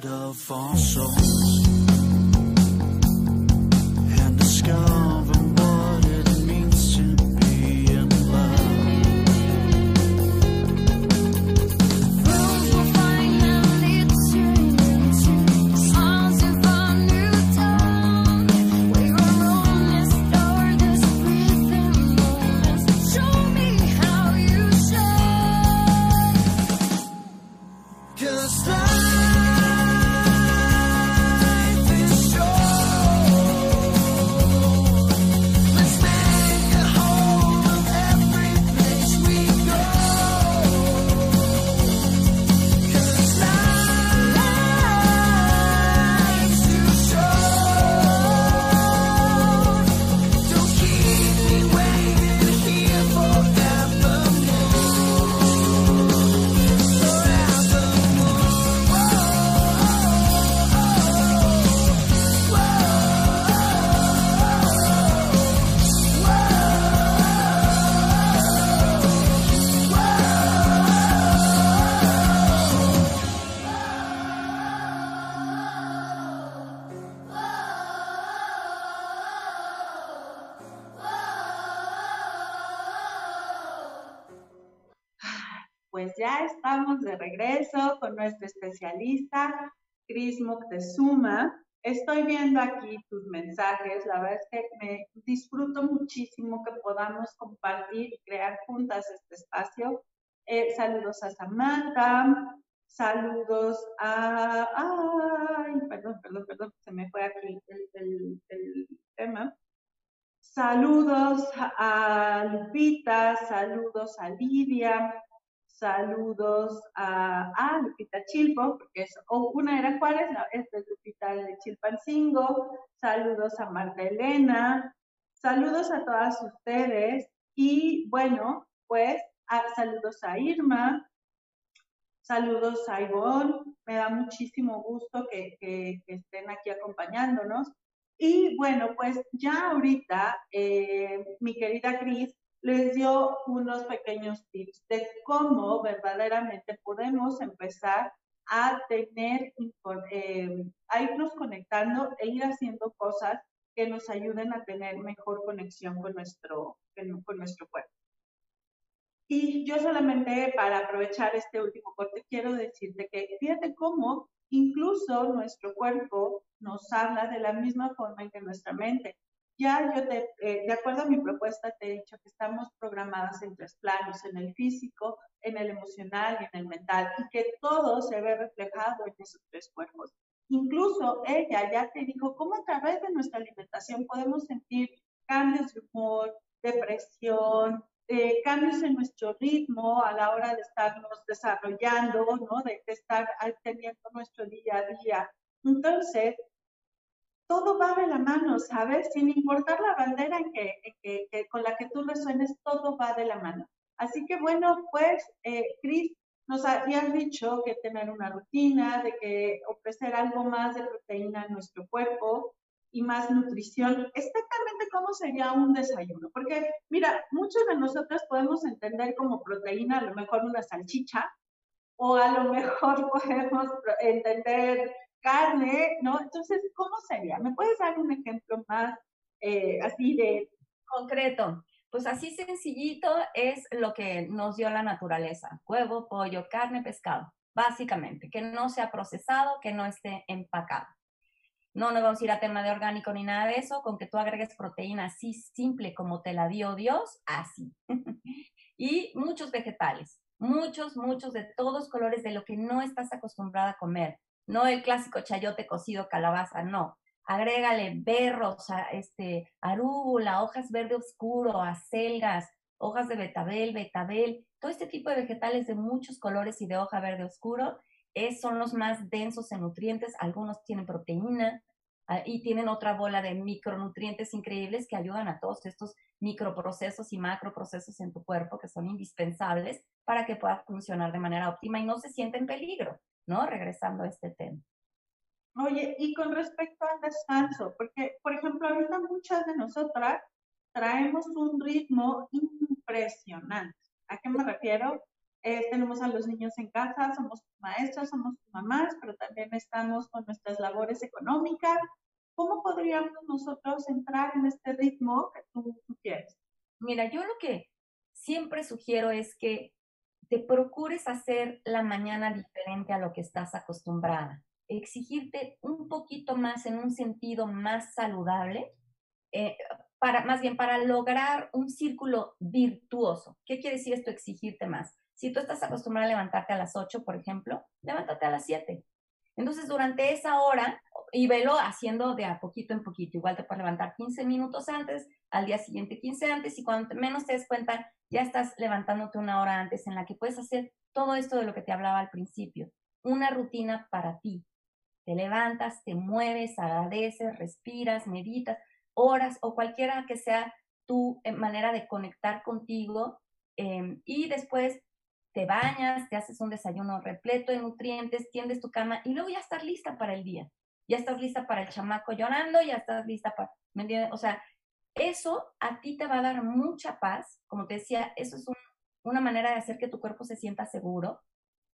[SPEAKER 2] 的放松。Con nuestro especialista, Cris Moctezuma. Estoy viendo aquí tus mensajes. La verdad es que me disfruto muchísimo que podamos compartir y crear juntas este espacio. Eh, saludos a Samantha, saludos a... Ay, perdón, perdón, perdón, se me fue aquí el, tema. Saludos a Lupita, saludos a Lidia, saludos a, Lupita Chilpo, porque es, o una era Juárez, no, esta es Lupita de Chilpancingo, saludos a Marta Elena, saludos a todas ustedes. Y bueno, pues saludos a Irma, saludos a Ivonne, me da muchísimo gusto que estén aquí acompañándonos. Y bueno, pues ya ahorita eh, mi querida Cris les dio unos pequeños tips de cómo verdaderamente podemos empezar a tener, eh, a irnos conectando e ir haciendo cosas que nos ayuden a tener mejor conexión con nuestro, con nuestro cuerpo. Y yo solamente para aprovechar este último corte quiero decirte que fíjate cómo incluso nuestro cuerpo nos habla de la misma forma en que nuestra mente. Ya yo te, eh, de acuerdo a mi propuesta te he dicho que estamos programadas en tres planos, en el físico, en el emocional y en el mental, y que todo se ve reflejado en esos tres cuerpos. Incluso ella ya te dijo cómo a través de nuestra alimentación podemos sentir cambios de humor, depresión, eh, cambios en nuestro ritmo a la hora de estarnos desarrollando, ¿no? De, de estar ahí teniendo nuestro día a día. Entonces, todo va de la mano, ¿sabes? Sin importar la bandera en que, que- que con la que tú resuenes, todo va de la mano. Así que bueno, pues, eh, Cris, nos habías dicho que tener una rutina, de que ofrecer algo más de proteína en nuestro cuerpo y más nutrición. Exactamente cómo sería un desayuno. Porque, mira, muchos de nosotros podemos entender como proteína a lo mejor una salchicha o a lo [LAUGHS] mejor podemos entender carne, ¿no? Entonces, ¿cómo sería? ¿Me puedes dar un ejemplo más eh, así de...
[SPEAKER 3] Concreto. Pues así sencillito es lo que nos dio la naturaleza. Huevo, pollo, carne, pescado, básicamente. Que no sea procesado, que no esté empacado. No nos vamos a ir a tema de orgánico ni nada de eso, con que tú agregues proteína así simple como te la dio Dios, así. [LAUGHS] y muchos vegetales, muchos, muchos de todos colores de lo que no estás acostumbrada a comer. No el clásico chayote cocido calabaza, no. Agrégale berros, este, arúgula, hojas verde oscuro, acelgas, hojas de betabel, betabel, todo este tipo de vegetales de muchos colores y de hoja verde oscuro es, son los más densos en nutrientes, algunos tienen proteína ah, y tienen otra bola de micronutrientes increíbles que ayudan a todos estos microprocesos y macroprocesos en tu cuerpo que son indispensables para que pueda funcionar de manera óptima y no se sienta en peligro, ¿no? Regresando a este tema.
[SPEAKER 2] Oye, y con respecto al descanso, porque, por ejemplo, ahorita muchas de nosotras traemos un ritmo impresionante. ¿A qué me refiero? Eh, tenemos a los niños en casa, somos maestras, somos mamás, pero también estamos con nuestras labores económicas. ¿Cómo podríamos nosotros entrar en este ritmo que tú quieres?
[SPEAKER 3] Mira, yo lo que siempre sugiero es que te procures hacer la mañana diferente a lo que estás acostumbrada exigirte un poquito más en un sentido más saludable, eh, para, más bien para lograr un círculo virtuoso. ¿Qué quiere decir esto, exigirte más? Si tú estás acostumbrado a levantarte a las 8, por ejemplo, levántate a las 7. Entonces, durante esa hora, y velo haciendo de a poquito en poquito. Igual te puedes levantar 15 minutos antes, al día siguiente 15 antes, y cuando menos te des cuenta, ya estás levantándote una hora antes en la que puedes hacer todo esto de lo que te hablaba al principio. Una rutina para ti, te levantas, te mueves, agradeces, respiras, meditas, horas o cualquiera que sea tu eh, manera de conectar contigo em, y después te bañas, te haces un desayuno repleto de nutrientes, tiendes tu cama y luego ya estás lista para el día. Ya estás lista para el chamaco llorando, ya estás lista para, ¿me entiendes? O sea, eso a ti te va a dar mucha paz. Como te decía, eso es una manera de hacer que tu cuerpo se sienta seguro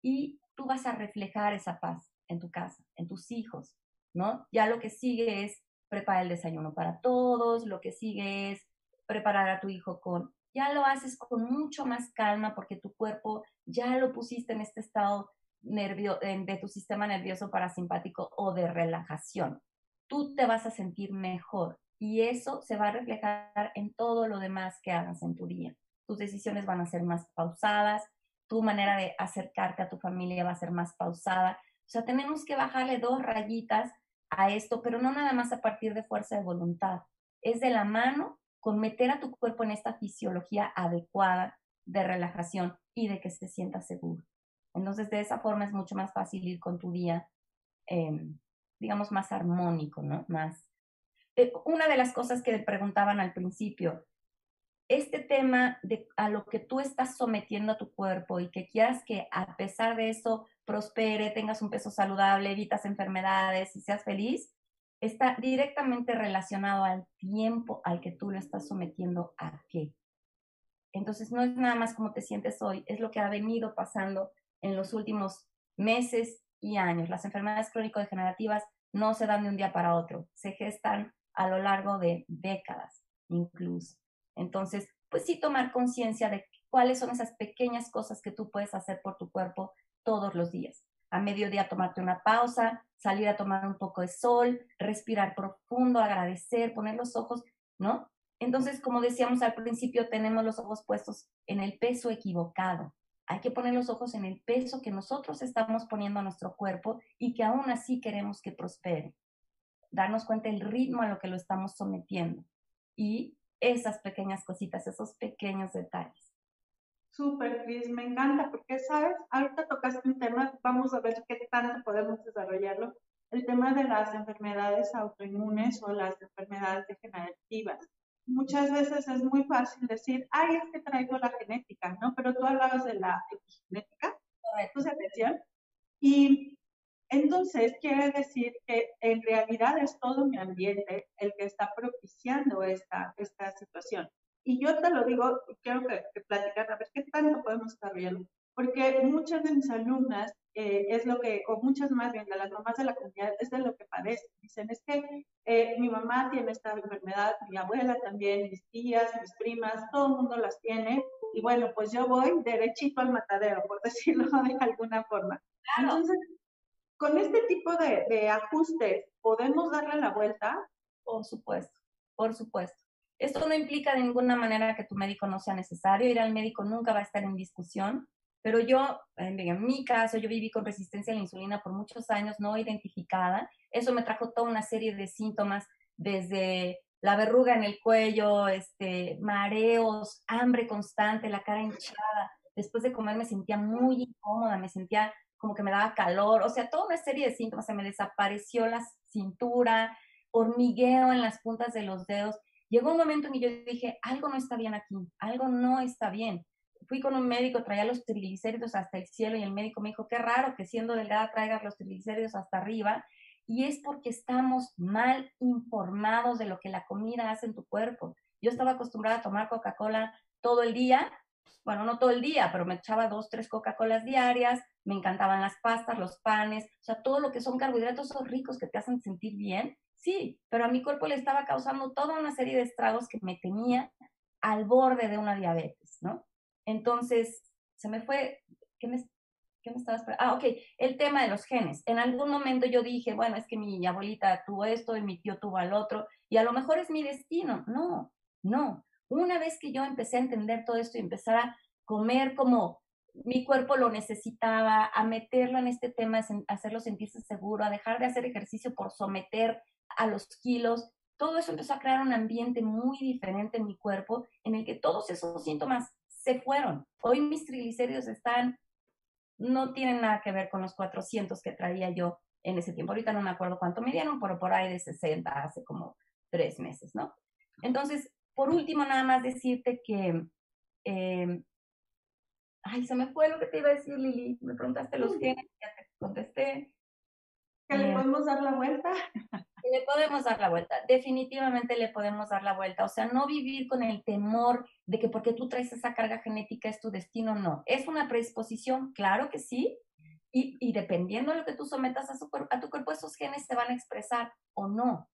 [SPEAKER 3] y tú vas a reflejar esa paz en tu casa, en tus hijos, ¿no? Ya lo que sigue es preparar el desayuno para todos, lo que sigue es preparar a tu hijo con, ya lo haces con mucho más calma porque tu cuerpo ya lo pusiste en este estado nervio, de tu sistema nervioso parasimpático o de relajación. Tú te vas a sentir mejor y eso se va a reflejar en todo lo demás que hagas en tu día. Tus decisiones van a ser más pausadas, tu manera de acercarte a tu familia va a ser más pausada o sea, tenemos que bajarle dos rayitas a esto, pero no nada más a partir de fuerza de voluntad. Es de la mano con meter a tu cuerpo en esta fisiología adecuada de relajación y de que se sienta seguro. Entonces, de esa forma es mucho más fácil ir con tu día, em, digamos, más armónico, ¿no? Más. Eh, una de las cosas que preguntaban al principio, este tema de a lo que tú estás sometiendo a tu cuerpo y que quieras que a pesar de eso prospere, tengas un peso saludable, evitas enfermedades y seas feliz, está directamente relacionado al tiempo al que tú lo estás sometiendo a qué. Entonces no es nada más como te sientes hoy, es lo que ha venido pasando en los últimos meses y años. Las enfermedades crónico-degenerativas no se dan de un día para otro, se gestan a lo largo de décadas incluso. Entonces, pues sí tomar conciencia de cuáles son esas pequeñas cosas que tú puedes hacer por tu cuerpo todos los días. A mediodía tomarte una pausa, salir a tomar un poco de sol, respirar profundo, agradecer, poner los ojos, ¿no? Entonces, como decíamos al principio, tenemos los ojos puestos en el peso equivocado. Hay que poner los ojos en el peso que nosotros estamos poniendo a nuestro cuerpo y que aún así queremos que prospere. Darnos cuenta del ritmo a lo que lo estamos sometiendo y esas pequeñas cositas, esos pequeños detalles.
[SPEAKER 2] Súper, Cris, me encanta porque, ¿sabes? Ahorita tocaste un tema, vamos a ver qué tanto podemos desarrollarlo, el tema de las enfermedades autoinmunes o las enfermedades degenerativas. Muchas veces es muy fácil decir, ay, es que traigo la genética, ¿no? Pero tú hablabas de la epigenética. respiración. Y entonces quiere decir que en realidad es todo mi ambiente el que está propiciando esta, esta situación. Y yo te lo digo, quiero que, que platicar a ver qué tanto podemos estar viendo, porque muchas de mis alumnas eh, es lo que, o muchas más bien de las mamás de la comunidad, es de lo que padecen. Dicen, es que eh, mi mamá tiene esta enfermedad, mi abuela también, mis tías, mis primas, todo el mundo las tiene, y bueno, pues yo voy derechito al matadero, por [LAUGHS] decirlo de alguna forma. Entonces, con este tipo de, de ajustes, ¿podemos darle la vuelta?
[SPEAKER 3] Por supuesto, por supuesto. Esto no implica de ninguna manera que tu médico no sea necesario, ir al médico nunca va a estar en discusión, pero yo, en mi caso, yo viví con resistencia a la insulina por muchos años no identificada. Eso me trajo toda una serie de síntomas, desde la verruga en el cuello, este, mareos, hambre constante, la cara hinchada. Después de comer me sentía muy incómoda, me sentía como que me daba calor, o sea, toda una serie de síntomas. Se me desapareció la cintura, hormigueo en las puntas de los dedos. Llegó un momento en que yo dije, algo no está bien aquí, algo no está bien fui con un médico, traía los triglicéridos hasta el cielo y el médico me dijo, qué raro que siendo delgada traigas los triglicéridos hasta arriba. Y es porque estamos mal informados de lo que la comida hace en tu cuerpo. Yo estaba acostumbrada a tomar Coca-Cola todo el día, bueno, no todo el día, pero me echaba dos, tres Coca-Colas diarias, me encantaban las pastas, los panes, o sea, todo lo que son carbohidratos son ricos que te hacen sentir bien, sí, pero a mi cuerpo le estaba causando toda una serie de estragos que me tenía al borde de una diabetes, ¿no? Entonces, se me fue, ¿qué me, qué me estaba esperando? Ah, ok, el tema de los genes. En algún momento yo dije, bueno, es que mi abuelita tuvo esto y mi tío tuvo al otro, y a lo mejor es mi destino. No, no. Una vez que yo empecé a entender todo esto y empezar a comer como mi cuerpo lo necesitaba, a meterlo en este tema, a hacerlo sentirse seguro, a dejar de hacer ejercicio por someter a los kilos, todo eso empezó a crear un ambiente muy diferente en mi cuerpo en el que todos esos síntomas se fueron. Hoy mis triglicéridos están, no tienen nada que ver con los 400 que traía yo en ese tiempo. Ahorita no me acuerdo cuánto me dieron, pero por ahí de 60 hace como tres meses, ¿no? Entonces, por último, nada más decirte que, eh, ay, se me fue lo que te iba a decir, Lili. Me preguntaste los genes, ya te contesté.
[SPEAKER 2] ¿Que le podemos dar la vuelta?
[SPEAKER 3] Le podemos dar la vuelta, definitivamente le podemos dar la vuelta. O sea, no vivir con el temor de que porque tú traes esa carga genética es tu destino, no. Es una predisposición, claro que sí, y, y dependiendo de lo que tú sometas a, su, a tu cuerpo, esos genes se van a expresar o no.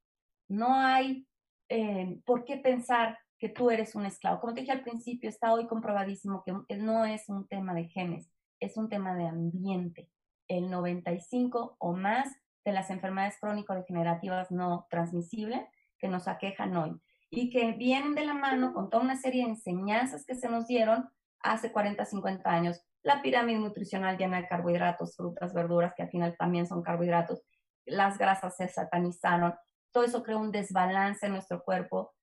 [SPEAKER 3] No hay eh, por qué pensar que tú eres un esclavo. Como te dije al principio, está hoy comprobadísimo que no es un tema de genes, es un tema de ambiente. El 95 o más de las enfermedades crónico-degenerativas no transmisibles que nos aquejan hoy y que vienen de la mano con toda una serie de enseñanzas que se nos dieron hace 40, 50 años. La pirámide nutricional llena de carbohidratos, frutas, verduras, que al final también son carbohidratos. Las grasas se satanizaron. Todo eso creó un desbalance en nuestro cuerpo.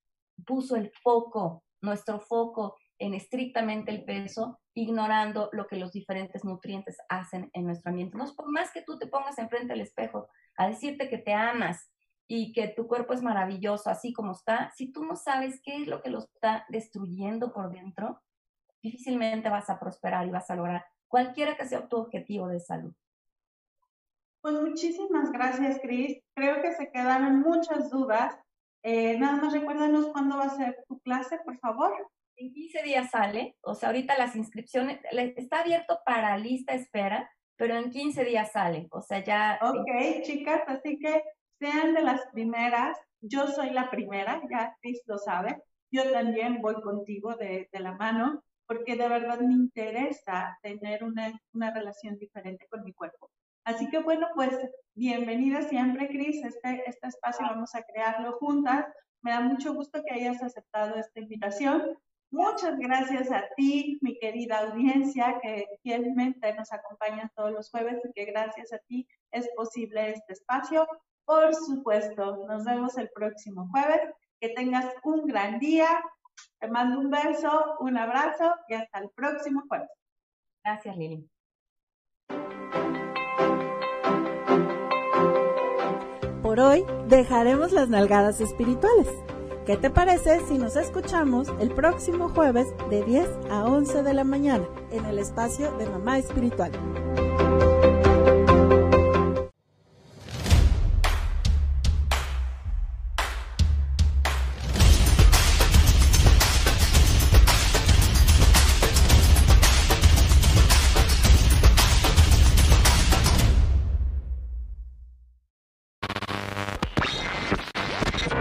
[SPEAKER 3] Puso el foco, nuestro foco en estrictamente el peso, ignorando lo que los diferentes nutrientes hacen en nuestro ambiente. Por más que tú te pongas enfrente del espejo a decirte que te amas y que tu cuerpo es maravilloso así como está, si tú no sabes qué es lo que lo está destruyendo por dentro, difícilmente vas a prosperar y vas a lograr cualquiera que sea tu objetivo de salud.
[SPEAKER 2] Pues muchísimas gracias, Cris. Creo que se quedaron muchas dudas. Eh, nada más recuérdanos cuándo va a ser tu clase, por favor.
[SPEAKER 3] En 15 días sale, o sea, ahorita las inscripciones, está abierto para lista espera, pero en 15 días sale, o sea, ya...
[SPEAKER 2] Ok, chicas, así que sean de las primeras, yo soy la primera, ya Chris lo sabe, yo también voy contigo de, de la mano, porque de verdad me interesa tener una, una relación diferente con mi cuerpo. Así que bueno, pues bienvenida siempre, Cris. Este, este espacio vamos a crearlo juntas. Me da mucho gusto que hayas aceptado esta invitación. Muchas gracias a ti, mi querida audiencia, que fielmente nos acompaña todos los jueves y que gracias a ti es posible este espacio. Por supuesto, nos vemos el próximo jueves. Que tengas un gran día. Te mando un beso, un abrazo y hasta el próximo jueves.
[SPEAKER 3] Gracias, Lili.
[SPEAKER 1] Por hoy dejaremos las nalgadas espirituales. ¿Qué te parece si nos escuchamos el próximo jueves de 10 a 11 de la mañana en el espacio de Mamá Espiritual?